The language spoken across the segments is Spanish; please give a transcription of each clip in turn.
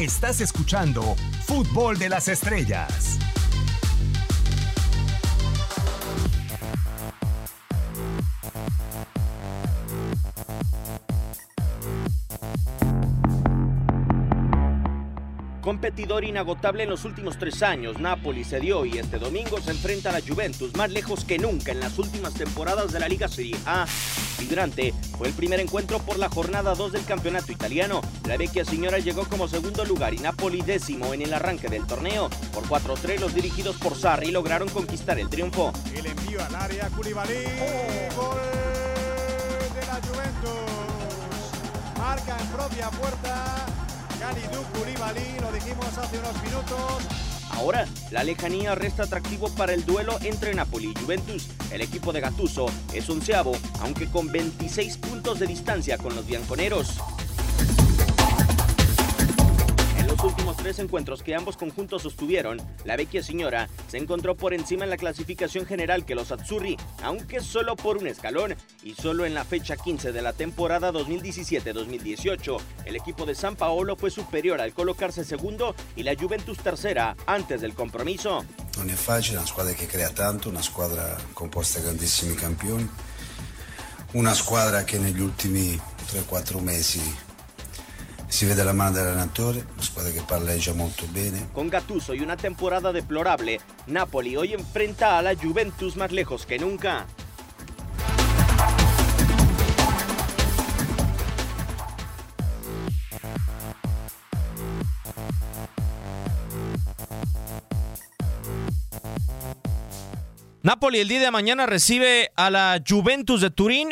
Estás escuchando Fútbol de las Estrellas. Competidor inagotable en los últimos tres años, Napoli se dio y este domingo se enfrenta a la Juventus, más lejos que nunca en las últimas temporadas de la Liga Serie A. Vibrante fue el primer encuentro por la jornada 2 del campeonato italiano. La vecchia señora llegó como segundo lugar y Napoli décimo en el arranque del torneo. Por 4-3 los dirigidos por Sarri lograron conquistar el triunfo. El envío al área, Koulibaly, gol de la Juventus. Marca en propia puerta. Ahora, la lejanía resta atractivo para el duelo entre Napoli y Juventus. El equipo de Gattuso es onceavo, aunque con 26 puntos de distancia con los bianconeros. Últimos tres encuentros que ambos conjuntos sostuvieron, la vecchia señora se encontró por encima en la clasificación general que los Azzurri, aunque solo por un escalón y solo en la fecha 15 de la temporada 2017-2018. El equipo de San Paolo fue superior al colocarse segundo y la Juventus tercera antes del compromiso. Non è facile, una squadra che crea tanto, una squadra composta da grandissimi campioni, una squadra che negli ultimi 3-4 mesi si vede la mano dell'allenatore, una squadra che palleggia molto bene. Con Gattuso y una temporada deplorable, Napoli hoy enfrenta a la Juventus más lejos que nunca. Napoli el día de mañana recibe a la Juventus de Turín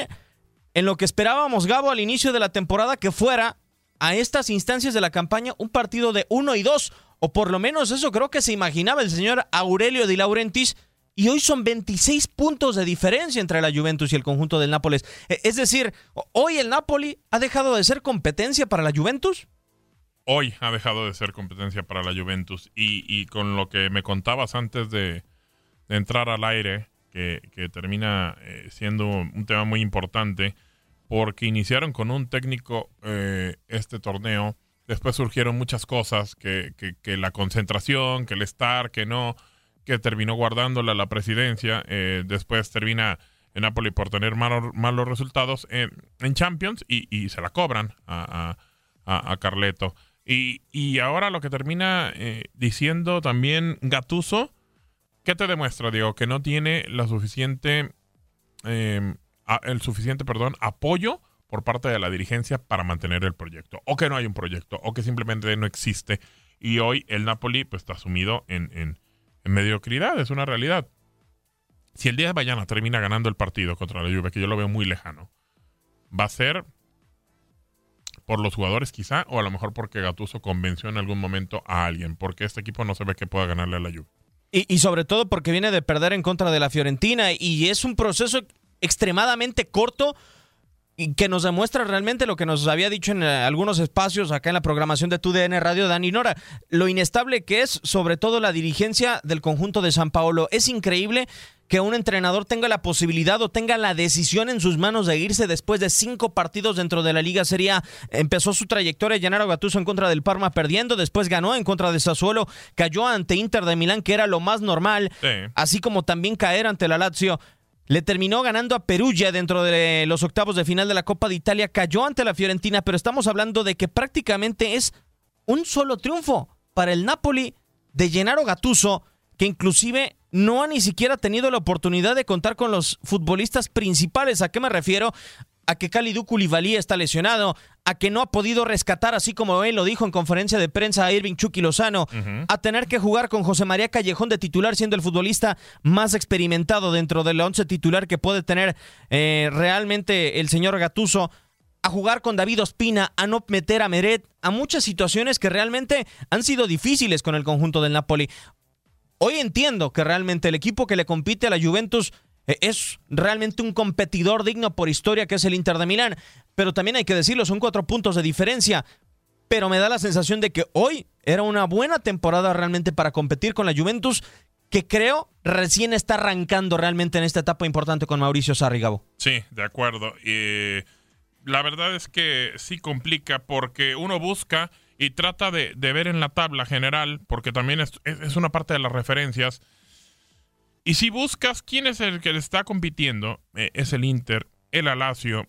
en lo que esperábamos, Gabo, al inicio de la temporada que fuera a estas instancias de la campaña un partido de 1 y 2, o por lo menos eso creo que se imaginaba el señor Aurelio Di Laurentiis, y hoy son 26 puntos de diferencia entre la Juventus y el conjunto del Nápoles. E- Es decir, hoy el Napoli ha dejado de ser competencia para la Juventus. hoy ha dejado de ser competencia para la Juventus. Y, y con lo que me contabas antes de, entrar al aire, que, que termina eh, siendo un tema muy importante, porque iniciaron con un técnico eh, este torneo, después surgieron muchas cosas, que, la concentración, que el estar, que no, que terminó guardándola la presidencia, eh, después termina en Napoli por tener malos, resultados en, Champions y, se la cobran a, Carleto. Y, ahora lo que termina eh, diciendo también Gatuso, ¿qué te demuestra, Diego? Que no tiene la suficiente, el suficiente, perdón, apoyo por parte de la dirigencia para mantener el proyecto. O que no hay un proyecto, o que simplemente no existe. Y hoy el Napoli pues, está sumido en, en- en mediocridad, es una realidad. Si el día de mañana termina ganando el partido contra la Juve, que yo lo veo muy lejano, va a ser por los jugadores quizá, o a lo mejor porque Gatuso convenció en algún momento a alguien, porque este equipo no se ve que pueda ganarle a la Juve. Y, y sobre todo porque viene de perder en contra de la Fiorentina y es un proceso extremadamente corto y que nos demuestra realmente lo que nos había dicho en eh, algunos espacios acá en la programación de TUDN Radio Dani Nora, lo inestable que es sobre todo la dirigencia del conjunto de San Paolo. Es increíble que un entrenador tenga la posibilidad o tenga la decisión en sus manos de irse después de cinco partidos dentro de la Liga Serie A. Empezó su trayectoria Gennaro Gattuso en contra del Parma perdiendo, después ganó en contra de Sassuolo, cayó ante Inter de Milán que era lo más normal, Sí. así como también caer ante la Lazio. Le terminó ganando a Perugia dentro de los octavos de final de la Copa de Italia, cayó ante la Fiorentina, pero estamos hablando de que prácticamente es un solo triunfo para el Napoli de Gennaro Gattuso, que inclusive no ha ni siquiera tenido la oportunidad de contar con los futbolistas principales. ¿A qué me refiero? A que Kalidou Koulibaly está lesionado, a que no ha podido rescatar, así como él lo dijo en conferencia de prensa a Irving Chucky Lozano, a tener que jugar con José María Callejón de titular, siendo el futbolista más experimentado dentro del once titular que puede tener eh, realmente el señor Gatuso, a jugar con David Ospina, a no meter a Meret, a muchas situaciones que realmente han sido difíciles con el conjunto del Napoli. Hoy entiendo que realmente el equipo que le compite a la Juventus es realmente un competidor digno por historia que es el Inter de Milán, pero también hay que decirlo, son cuatro puntos de diferencia. Pero me da la sensación de que hoy era una buena temporada realmente para competir con la Juventus, que creo recién está arrancando realmente en esta etapa importante con Mauricio Sarri, Gabo. Sí, de acuerdo. Y la verdad es que sí complica porque uno busca y trata de, ver en la tabla general, porque también es, una parte de las referencias. Y si buscas quién es el que le está compitiendo, eh, es el Inter, el Alacio.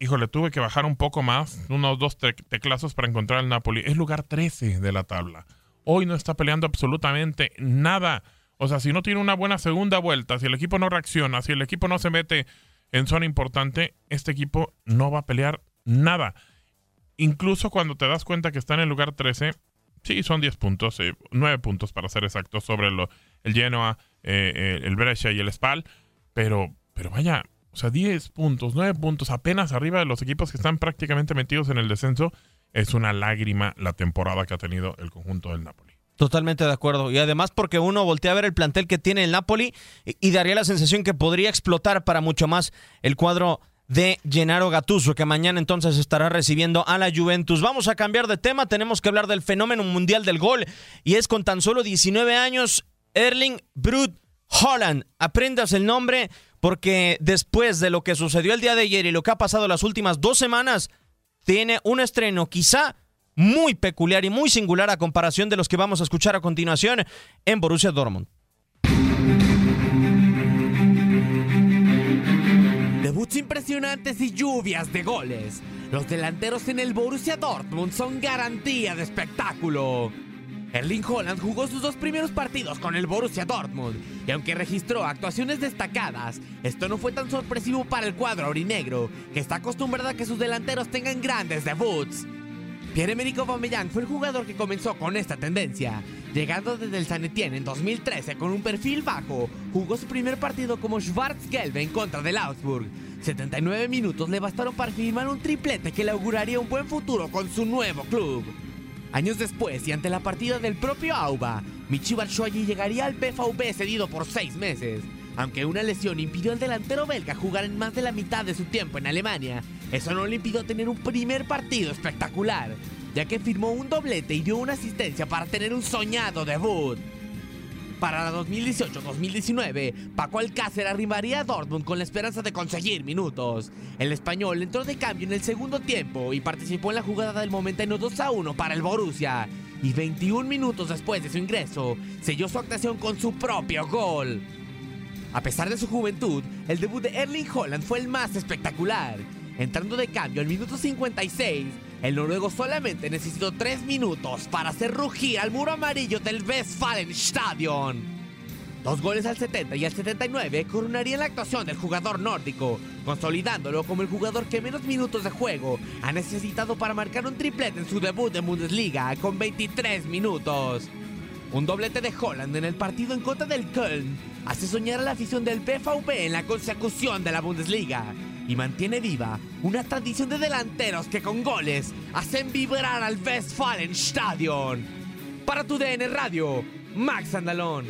Híjole, tuve que bajar un poco más, unos dos teclazos para encontrar el Napoli. Es lugar 13 de la tabla. Hoy no está peleando absolutamente nada. O sea, si no tiene una buena segunda vuelta, si el equipo no reacciona, si el equipo no se mete en zona importante, este equipo no va a pelear nada. Incluso cuando te das cuenta que está en el lugar 13, sí, son 10 puntos, 9 eh, puntos para ser exactos sobre el Genoa, eh, eh, el Brescia y el Spal, pero, pero vaya, o sea, 10 puntos, 9 puntos, apenas arriba de los equipos que están prácticamente metidos en el descenso, es una lágrima la temporada que ha tenido el conjunto del Napoli. Totalmente de acuerdo. Y además porque uno voltea a ver el plantel que tiene el Napoli y, daría la sensación que podría explotar para mucho más el cuadro de Gennaro Gattuso, que mañana entonces estará recibiendo a la Juventus. Vamos a cambiar de tema, tenemos que hablar del fenómeno mundial del gol, y es con tan solo 19 años, Erling Brut Holland. Aprendas el nombre porque después de lo que sucedió el día de ayer y lo que ha pasado las últimas dos semanas, tiene un estreno quizá muy peculiar y muy singular a comparación de los que vamos a escuchar a continuación en Borussia Dortmund. Debuts impresionantes y lluvias de goles. Los delanteros en el Borussia Dortmund son garantía de espectáculo. Erling Holland jugó sus dos primeros partidos con el Borussia Dortmund y aunque registró actuaciones destacadas, esto no fue tan sorpresivo para el cuadro aurinegro, que está acostumbrado a que sus delanteros tengan grandes debuts. Pierre-Emerick Aubameyang fue el jugador que comenzó con esta tendencia. Llegando desde el San Etienne en 2013 con un perfil bajo, jugó su primer partido como Schwarzgelbe en contra del Augsburg. 79 minutos le bastaron para firmar un triplete que le auguraría un buen futuro con su nuevo club. Años después y ante la partida del propio Auba, Michi Batshuayi llegaría al BVB cedido por seis meses. Aunque una lesión impidió al delantero belga jugar en más de la mitad de su tiempo en Alemania, eso no le impidió tener un primer partido espectacular, ya que firmó un doblete y dio una asistencia para tener un soñado debut. Para la 2018-2019, Paco Alcácer arribaría a Dortmund con la esperanza de conseguir minutos. El español entró de cambio en el segundo tiempo y participó en la jugada del momentáneo 2 a 1 para el Borussia. Y 21 minutos después de su ingreso, selló su actuación con su propio gol. A pesar de su juventud, el debut de Erling Holland fue el más espectacular. Entrando de cambio al minuto 56, el noruego solamente necesitó 3 minutos para hacer rugir al muro amarillo del Westfalenstadion. Dos goles al 70 y al 79 coronarían la actuación del jugador nórdico, consolidándolo como el jugador que menos minutos de juego ha necesitado para marcar un triplete en su debut de Bundesliga con 23 minutos. Un doblete de Holland en el partido en contra del Köln hace soñar a la afición del BVB en la consecución de la Bundesliga y mantiene viva una tradición de delanteros que con goles hacen vibrar al Westfalenstadion. Para tu DN Radio, Max Andalón.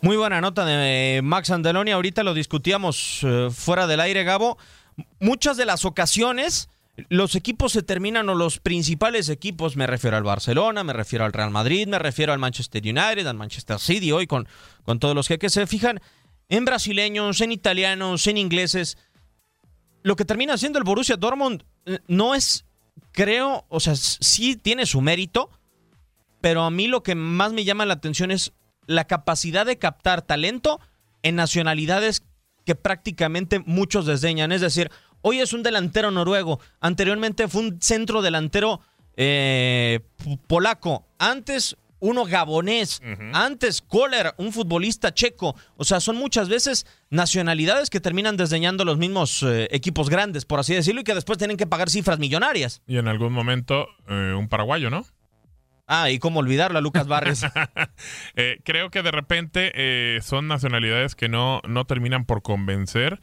Muy buena nota de Max Andalón y ahorita lo discutíamos eh, fuera del aire, Gabo. Muchas de las ocasiones los equipos se terminan o los principales equipos, me refiero al Barcelona, me refiero al Real Madrid, me refiero al Manchester United, al Manchester City hoy con, con todos los que se fijan en brasileños, en italianos, en ingleses. Lo que termina siendo el Borussia Dortmund eh, no es, creo, o sea, sí tiene su mérito, pero a mí lo que más me llama la atención es la capacidad de captar talento en nacionalidades que prácticamente muchos desdeñan. Es decir, Hoy es un delantero noruego. Anteriormente fue un centro delantero eh, polaco. Antes uno gabonés. Antes Kohler, un futbolista checo. O sea, son muchas veces nacionalidades que terminan desdeñando los mismos eh, equipos grandes, por así decirlo, y que después tienen que pagar cifras millonarias. Y en algún momento eh, un paraguayo, ¿no? Ah, y cómo olvidarlo a Lucas Barres. creo que de repente son nacionalidades que no, no terminan por convencer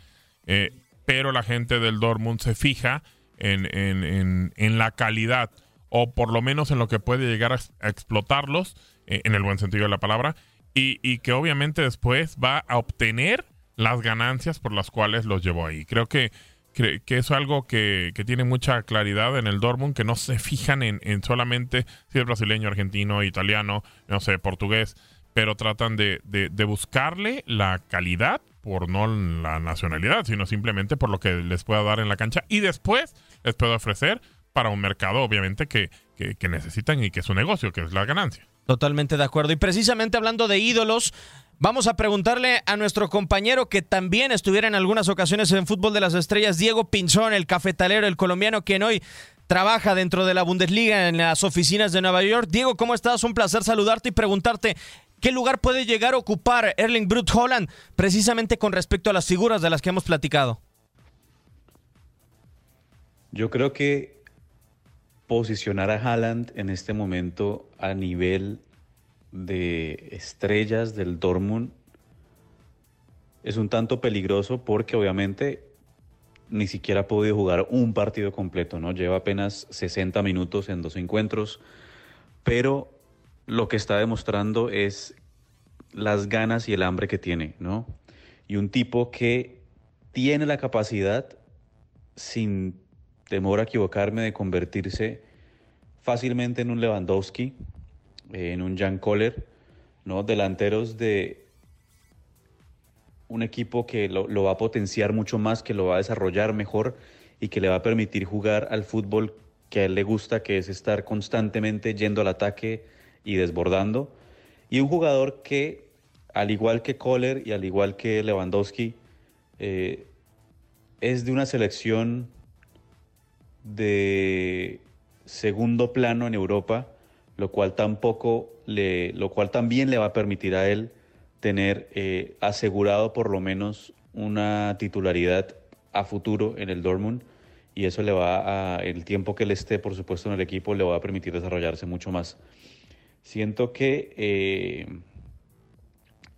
pero la gente del Dortmund se fija en, en, en, la calidad o por lo menos en lo que puede llegar a, explotarlos, eh, en el buen sentido de la palabra, y, y, que obviamente después va a obtener las ganancias por las cuales los llevó ahí. Creo que, que, que es algo que, que, tiene mucha claridad en el Dortmund, que no se fijan en, en solamente si es brasileño, argentino, italiano, no sé, portugués, pero tratan de, de, de buscarle la calidad por no la nacionalidad, sino simplemente por lo que les pueda dar en la cancha y después les pueda ofrecer para un mercado, obviamente, que, que, necesitan y que es su negocio, que es la ganancia. Totalmente de acuerdo. Y precisamente hablando de ídolos, Vamos a preguntarle a nuestro compañero que también estuviera en algunas ocasiones en Fútbol de las Estrellas, Diego Pinzón, el cafetalero, el colombiano, quien hoy trabaja dentro de la Bundesliga en las oficinas de Nueva York. Diego, ¿cómo estás? Un placer saludarte y preguntarte qué lugar puede llegar a ocupar Erling Brut Holland precisamente con respecto a las figuras de las que hemos platicado. Yo creo que posicionar a Haaland en este momento a nivel de estrellas del Dortmund es un tanto peligroso porque obviamente ni siquiera ha podido jugar un partido completo, ¿no? Lleva apenas 60 minutos en dos encuentros, pero lo que está demostrando es las ganas y el hambre que tiene, ¿no? Y un tipo que tiene la capacidad, sin temor a equivocarme, de convertirse fácilmente en un Lewandowski, en un Jan Koller, ¿no? Delanteros de un equipo que lo, va a potenciar mucho más, que lo va a desarrollar mejor y que le va a permitir jugar al fútbol que a él le gusta, que es estar constantemente yendo al ataque y desbordando. Y un jugador que, al igual que Kohler y al igual que Lewandowski, eh, es de una selección de segundo plano en Europa lo cual tampoco le, lo cual también le va a permitir a él tener eh, asegurado por lo menos una titularidad a futuro en el Dortmund y eso le va a, el tiempo que él esté, por supuesto, en el equipo, le va a permitir desarrollarse mucho más. Siento que eh,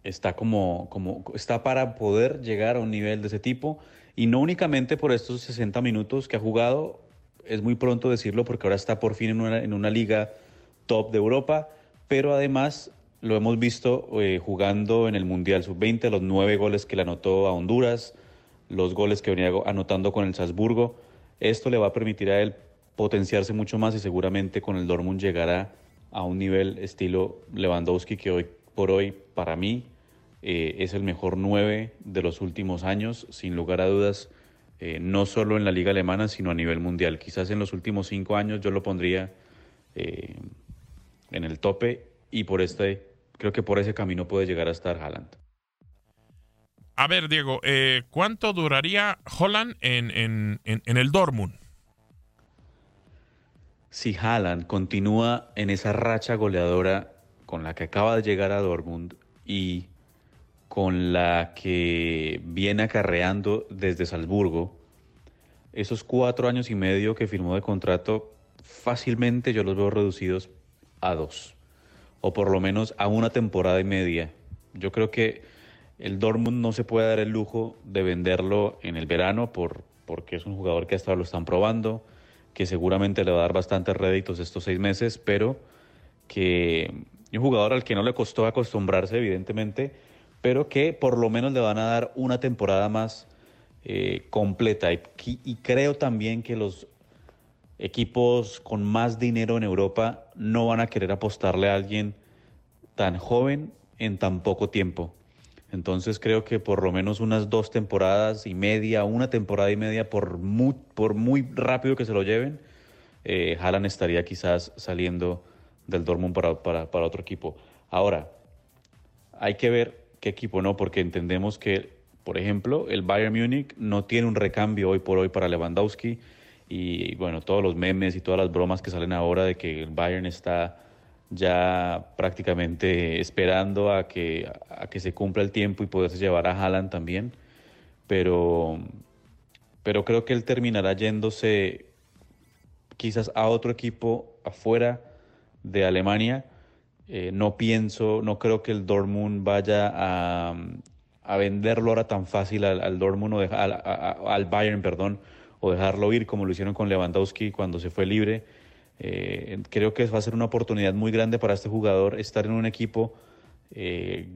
está como, como, está para poder llegar a un nivel de ese tipo y no únicamente por estos 60 minutos que ha jugado, es muy pronto decirlo porque ahora está por fin en una, en una liga top de Europa, pero además lo hemos visto eh, jugando en el Mundial Sub-20, los nueve goles que le anotó a Honduras, los goles que venía anotando con el Salzburgo. Esto le va a permitir a él potenciarse mucho más y seguramente con el Dortmund llegará a un nivel estilo Lewandowski que hoy por hoy para mí eh, es el mejor nueve de los últimos años, sin lugar a dudas, eh, no solo en la liga alemana, sino a nivel mundial. Quizás en los últimos cinco años yo lo pondría en el tope y por este, creo que por ese camino puede llegar a estar Haaland. A ver, Diego, eh, ¿cuánto duraría Holland en, en, en, el Dortmund? Si Haaland continúa en esa racha goleadora con la que acaba de llegar a Dortmund y con la que viene acarreando desde Salzburgo, esos cuatro años y medio que firmó de contrato, fácilmente yo los veo reducidos a dos, o por lo menos a una temporada y media. Yo creo que el Dortmund no se puede dar el lujo de venderlo en el verano por, porque es un jugador que hasta lo están probando, que seguramente le va a dar bastantes réditos estos seis meses, pero que un jugador al que no le costó acostumbrarse, evidentemente, pero que por lo menos le van a dar una temporada más eh, completa. y creo también que los equipos con más dinero en Europa no van a querer apostarle a alguien tan joven en tan poco tiempo. Entonces creo que por lo menos unas dos temporadas y media, una temporada y media, por muy, rápido que se lo lleven, eh, Haaland estaría quizás saliendo del Dortmund para, para, para otro equipo. Ahora, hay que ver qué equipo no, porque entendemos que, por ejemplo, el Bayern Múnich no tiene un recambio hoy por hoy para Lewandowski y bueno, todos los memes y todas las bromas que salen ahora de que el Bayern está ya prácticamente esperando a que, a que se cumpla el tiempo y poderse llevar a Haaland también. Pero, pero creo que él terminará yéndose quizás a otro equipo afuera de Alemania. Eh, no pienso, no creo que el Dortmund vaya a, a venderlo ahora tan fácil al, Dortmund o al Bayern, perdón, o dejarlo ir como lo hicieron con Lewandowski cuando se fue libre. Eh, creo que va a ser una oportunidad muy grande para este jugador estar en un equipo eh,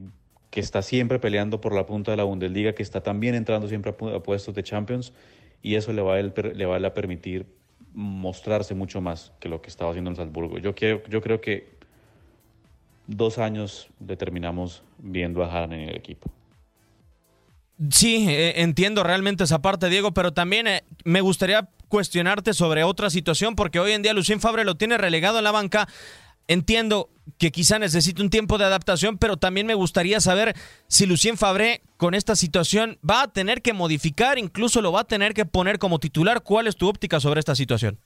que está siempre peleando por la punta de la Bundesliga, que está también entrando siempre a, puestos de Champions y eso le va, a, le va a permitir mostrarse mucho más que lo que estaba haciendo en Salzburgo. Yo, quiero, yo creo que dos años determinamos viendo a Haaland en el equipo. Sí, eh, entiendo realmente esa parte, Diego, pero también me gustaría cuestionarte sobre otra situación, porque hoy en día Lucien Fabre lo tiene relegado en la banca. Entiendo que quizá necesite un tiempo de adaptación, pero también me gustaría saber si Lucien Fabré con esta situación va a tener que modificar, incluso lo va a tener que poner como titular. ¿Cuál es tu óptica sobre esta situación?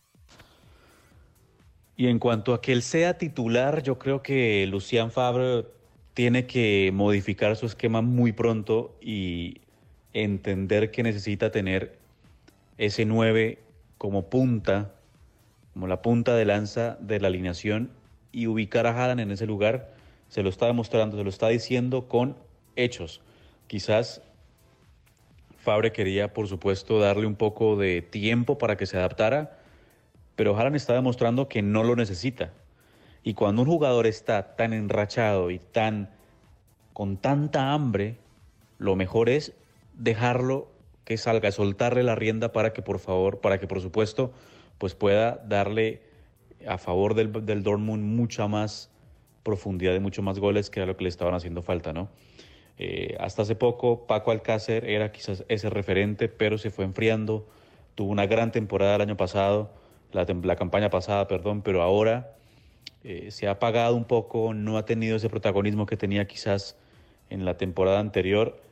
Y en cuanto a que él sea titular, yo creo que Lucien Fabre tiene que modificar su esquema muy pronto y entender que necesita tener ese 9 como punta, como la punta de lanza de la alineación y ubicar a Haaland en ese lugar. Se lo está demostrando, se lo está diciendo con hechos. Quizás Fabre quería, por supuesto, darle un poco de tiempo para que se adaptara, pero Haaland está demostrando que no lo necesita. Y cuando un jugador está tan enrachado y tan con tanta hambre, lo mejor es dejarlo que salga, soltarle la rienda para que por favor, para que por supuesto, pues pueda darle a favor del, del Dortmund mucha más profundidad y mucho más goles que era lo que le estaban haciendo falta, ¿no? Eh, hasta hace poco Paco Alcácer era quizás ese referente, pero se fue enfriando, tuvo una gran temporada el año pasado, la, la campaña pasada, perdón, pero ahora eh, se ha apagado un poco, no ha tenido ese protagonismo que tenía quizás en la temporada anterior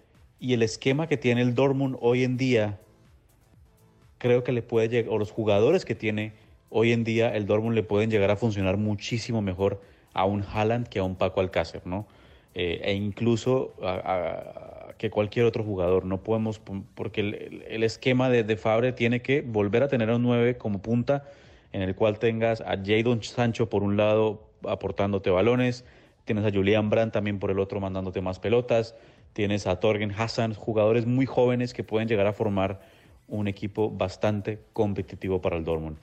y el esquema que tiene el Dortmund hoy en día, creo que le puede llegar, o los jugadores que tiene hoy en día, el Dortmund le pueden llegar a funcionar muchísimo mejor a un Haaland que a un Paco Alcácer, ¿no? Eh, e incluso a, que cualquier otro jugador. No podemos, porque el, esquema de, de, Fabre tiene que volver a tener a un 9 como punta, en el cual tengas a Jadon Sancho por un lado aportándote balones, tienes a Julian Brandt también por el otro mandándote más pelotas, tienes a Torgen Hassan, jugadores muy jóvenes que pueden llegar a formar un equipo bastante competitivo para el Dortmund.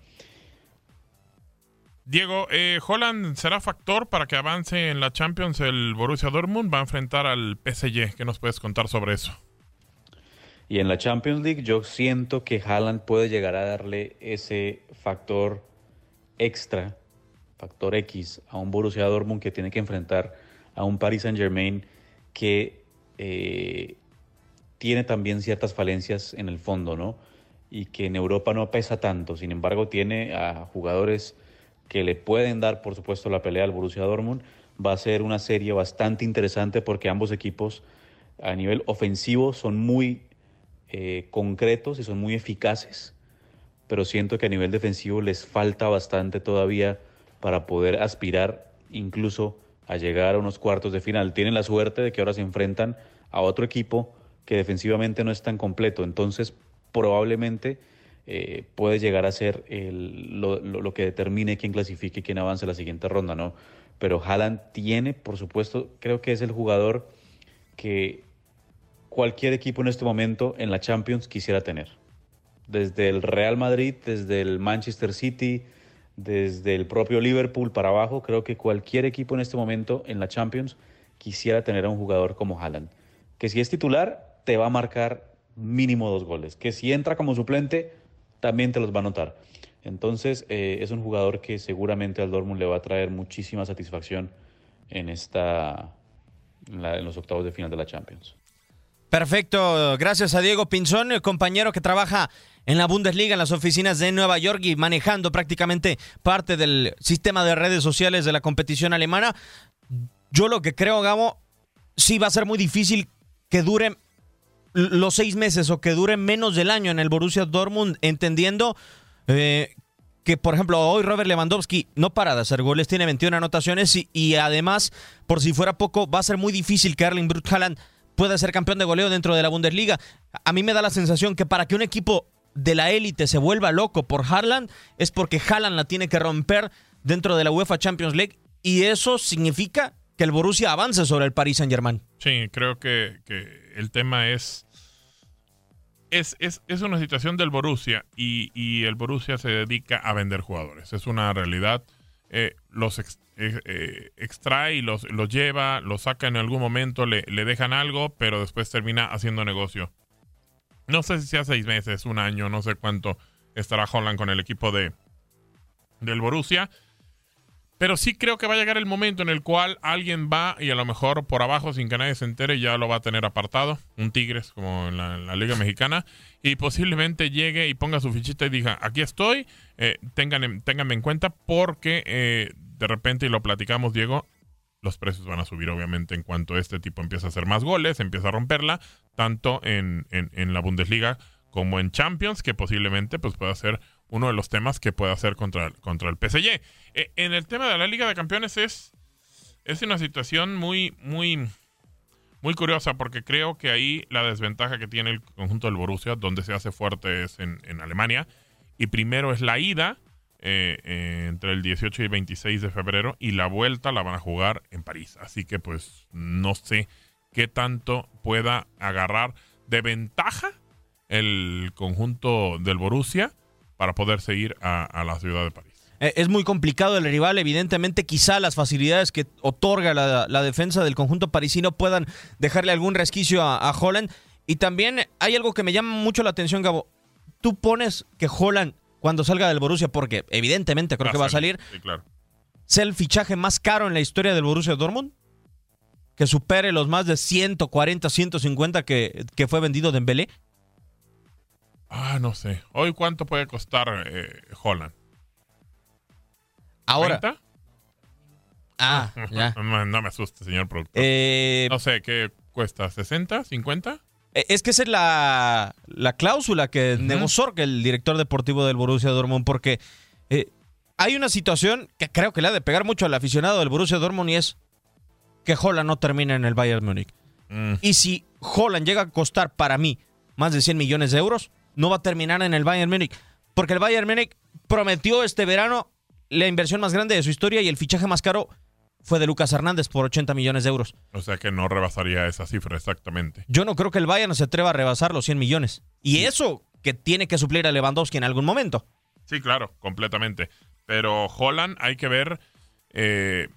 Diego, eh, ¿Holland será factor para que avance en la Champions el Borussia Dortmund? Va a enfrentar al PSG. ¿Qué nos puedes contar sobre eso? Y en la Champions League yo siento que Haaland puede llegar a darle ese factor extra, factor X, a un Borussia Dortmund que tiene que enfrentar a un Paris Saint Germain que eh, tiene también ciertas falencias en el fondo, ¿no? Y que en Europa no pesa tanto. Sin embargo, tiene a jugadores que le pueden dar, por supuesto, la pelea al Borussia Dortmund. Va a ser una serie bastante interesante porque ambos equipos a nivel ofensivo son muy eh, concretos y son muy eficaces, pero siento que a nivel defensivo les falta bastante todavía para poder aspirar incluso a llegar a unos cuartos de final. Tienen la suerte de que ahora se enfrentan a otro equipo que defensivamente no es tan completo, entonces probablemente eh, puede llegar a ser lo, que determine quién clasifique y quién avance a la siguiente ronda, ¿no? Pero Haaland tiene, por supuesto, creo que es el jugador que cualquier equipo en este momento en la Champions quisiera tener. Desde el Real Madrid, desde el Manchester City, desde el propio Liverpool para abajo, creo que cualquier equipo en este momento en la Champions quisiera tener a un jugador como Haaland. Que si es titular, te va a marcar mínimo dos goles. Que si entra como suplente, también te los va a notar. Entonces, eh, es un jugador que seguramente al Dortmund le va a traer muchísima satisfacción en, esta, en, los octavos de final de la Champions. Perfecto, gracias a Diego Pinzón, el compañero que trabaja en la Bundesliga, en las oficinas de Nueva York y manejando prácticamente parte del sistema de redes sociales de la competición alemana. Yo lo que creo, Gabo, sí va a ser muy difícil que dure los seis meses o que dure menos del año en el Borussia Dortmund, entendiendo eh, que, por ejemplo, hoy Robert Lewandowski no para de hacer goles, tiene 21 anotaciones y, además, por si fuera poco, va a ser muy difícil que Erling Brut Haaland pueda ser campeón de goleo dentro de la Bundesliga. A mí me da la sensación que para que un equipo de la élite se vuelva loco por Haaland es porque Haaland la tiene que romper dentro de la UEFA Champions League y eso significa que el Borussia avance sobre el Paris Saint-Germain. Sí, creo que, el tema es es, es, una situación del Borussia y, el Borussia se dedica a vender jugadores. Es una realidad. Eh, los eh, eh, extrae y los, los, lleva, los saca en algún momento, le, le, dejan algo, pero después termina haciendo negocio. No sé si sea seis meses, un año, no sé cuánto estará Holland con el equipo de, del Borussia. Pero sí creo que va a llegar el momento en el cual alguien va y a lo mejor por abajo, sin que nadie se entere, ya lo va a tener apartado. Un Tigres, como en la, Liga Mexicana. Y posiblemente llegue y ponga su fichita y diga, aquí estoy, eh, ténganme en cuenta porque eh, de repente, y lo platicamos, Diego, los precios van a subir obviamente en cuanto este tipo empieza a hacer más goles, empieza a romperla, tanto en, en, la Bundesliga como en Champions, que posiblemente pues, pueda ser uno de los temas que pueda hacer contra, contra el PSG. Eh, en el tema de la Liga de Campeones es, es una situación muy, muy, muy curiosa porque creo que ahí la desventaja que tiene el conjunto del Borussia, donde se hace fuerte es en, en Alemania, y primero es la ida, eh, eh, entre el 18 y 26 de febrero y la vuelta la van a jugar en París. Así que pues no sé qué tanto pueda agarrar de ventaja el conjunto del Borussia para poderse ir a, la ciudad de París. Eh, Es muy complicado el rival, evidentemente quizá las facilidades que otorga la, la defensa del conjunto parisino puedan dejarle algún resquicio a, a Holland. Y también hay algo que me llama mucho la atención, Gabo. Tú pones que Holland, cuando salga del Borussia, porque evidentemente creo que va a salir, Sí, claro. sea el fichaje más caro en la historia del Borussia Dortmund, que supere los más de 140, 150 que, que fue vendido Dembélé. Ah, no sé. Hoy cuánto puede costar eh, Holland. Ahora, ¿30? ah, ya. No, no me asuste, señor productor. Eh, no sé, ¿qué cuesta? ¿60? ¿50? Eh, Es que esa es la, la cláusula que Ujú. negociou el director deportivo del Borussia Dortmund, porque eh, hay una situación que creo que le ha de pegar mucho al aficionado del Borussia Dortmund y es que Holland no termina en el Bayern Múnich. Mm, Y si Holland llega a costar para mí más de 100 millones de euros, no va a terminar en el Bayern Múnich, porque el Bayern Múnich prometió este verano la inversión más grande de su historia y el fichaje más caro fue de Lucas Hernández por 80 millones de euros. o sea que no rebasaría esa cifra exactamente. Yo no creo que el Bayern se atreva a rebasar los 100 millones. Y eso que tiene que suplir a Lewandowski en algún momento. Sí, claro, completamente. Pero Holland hay que ver eh,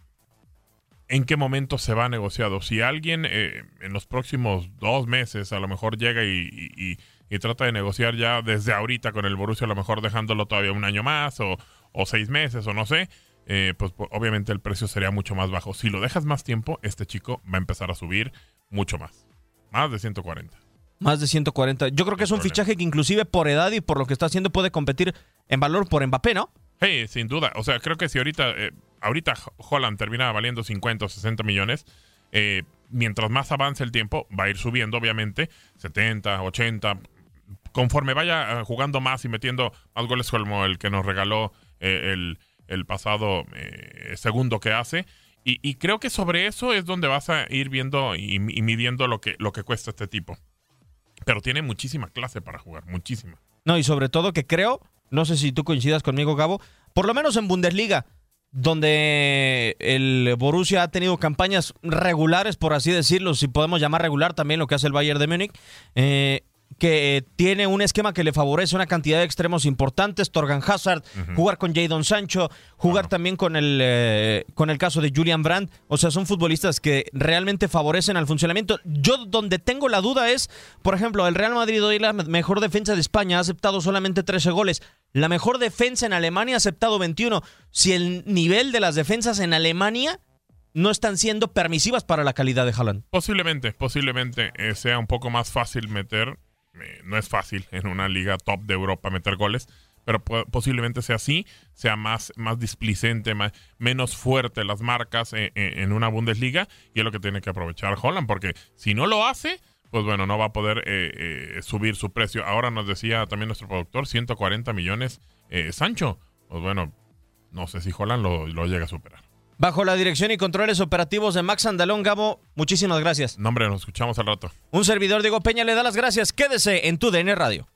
en qué momento se va negociado. Si alguien eh, en los próximos dos meses a lo mejor llega y, y- y- y trata de negociar ya desde ahorita con el Borussia, a lo mejor dejándolo todavía un año más o, o seis meses o no sé, eh, pues obviamente el precio sería mucho más bajo. Si lo dejas más tiempo, este chico va a empezar a subir mucho más. Más de 140. Más de 140. Yo creo que es un fichaje que inclusive por edad y por lo que está haciendo puede competir en valor por Mbappé, ¿no? Sí, sin duda. O sea, creo que si ahorita, eh, ahorita Holland termina valiendo 50 o 60 millones, eh, mientras más avance el tiempo, va a ir subiendo, obviamente, 70, 80. Conforme vaya jugando más y metiendo más goles como el que nos regaló eh, el, el pasado eh, segundo que hace. Y, creo que sobre eso es donde vas a ir viendo y, y midiendo lo que, lo que cuesta este tipo. Pero tiene muchísima clase para jugar, muchísima. No, y sobre todo que creo, no sé si tú coincidas conmigo, Gabo, por lo menos en Bundesliga, donde el Borussia ha tenido campañas regulares, por así decirlo, si podemos llamar regular también lo que hace el Bayern de Múnich, eh, que tiene un esquema que le favorece una cantidad de extremos importantes, Torgan Hazard, jugar con Jadon Sancho, jugar también con el, eh, con el caso de Julian Brandt, o sea, son futbolistas que realmente favorecen al funcionamiento. Yo donde tengo la duda es, por ejemplo, el Real Madrid hoy la mejor defensa de España ha aceptado solamente 13 goles, la mejor defensa en Alemania ha aceptado 21. Si el nivel de las defensas en Alemania no están siendo permisivas para la calidad de Haaland. Posiblemente, posiblemente eh, sea un poco más fácil meter. No es fácil en una liga top de Europa meter goles, pero po- posiblemente sea así, sea más, más displicente, más, menos fuerte las marcas eh, eh, en una Bundesliga y es lo que tiene que aprovechar Holland, porque si no lo hace, pues bueno, no va a poder eh, eh, subir su precio. Ahora nos decía también nuestro productor, 140 millones eh, Sancho. Pues bueno, no sé si Holland lo, lo llega a superar. Bajo la dirección y controles operativos de Max Andalón Gabo, muchísimas gracias. No, hombre, nos escuchamos al rato. Un servidor Diego Peña le da las gracias. Quédese en tu DN Radio.